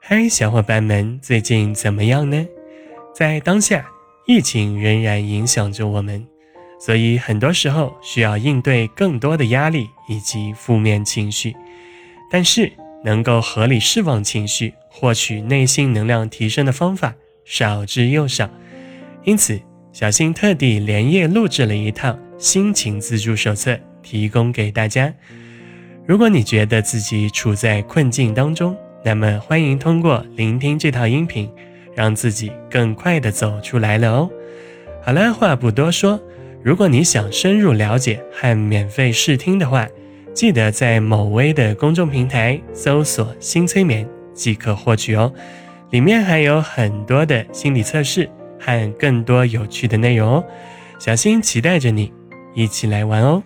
嗨，小伙伴们，最近怎么样呢？在当下，疫情仍然影响着我们，所以很多时候需要应对更多的压力以及负面情绪。但是，能够合理释放情绪、获取内心能量提升的方法少之又少。因此，小新特地连夜录制了一套心情自助手册，提供给大家。如果你觉得自己处在困境当中，那么，欢迎通过聆听这套音频，让自己更快的走出来了哦。好了，话不多说，如果你想深入了解和免费试听的话，记得在某微的公众平台搜索“新催眠”即可获取哦。里面还有很多的心理测试和更多有趣的内容哦。小新期待着你一起来玩哦。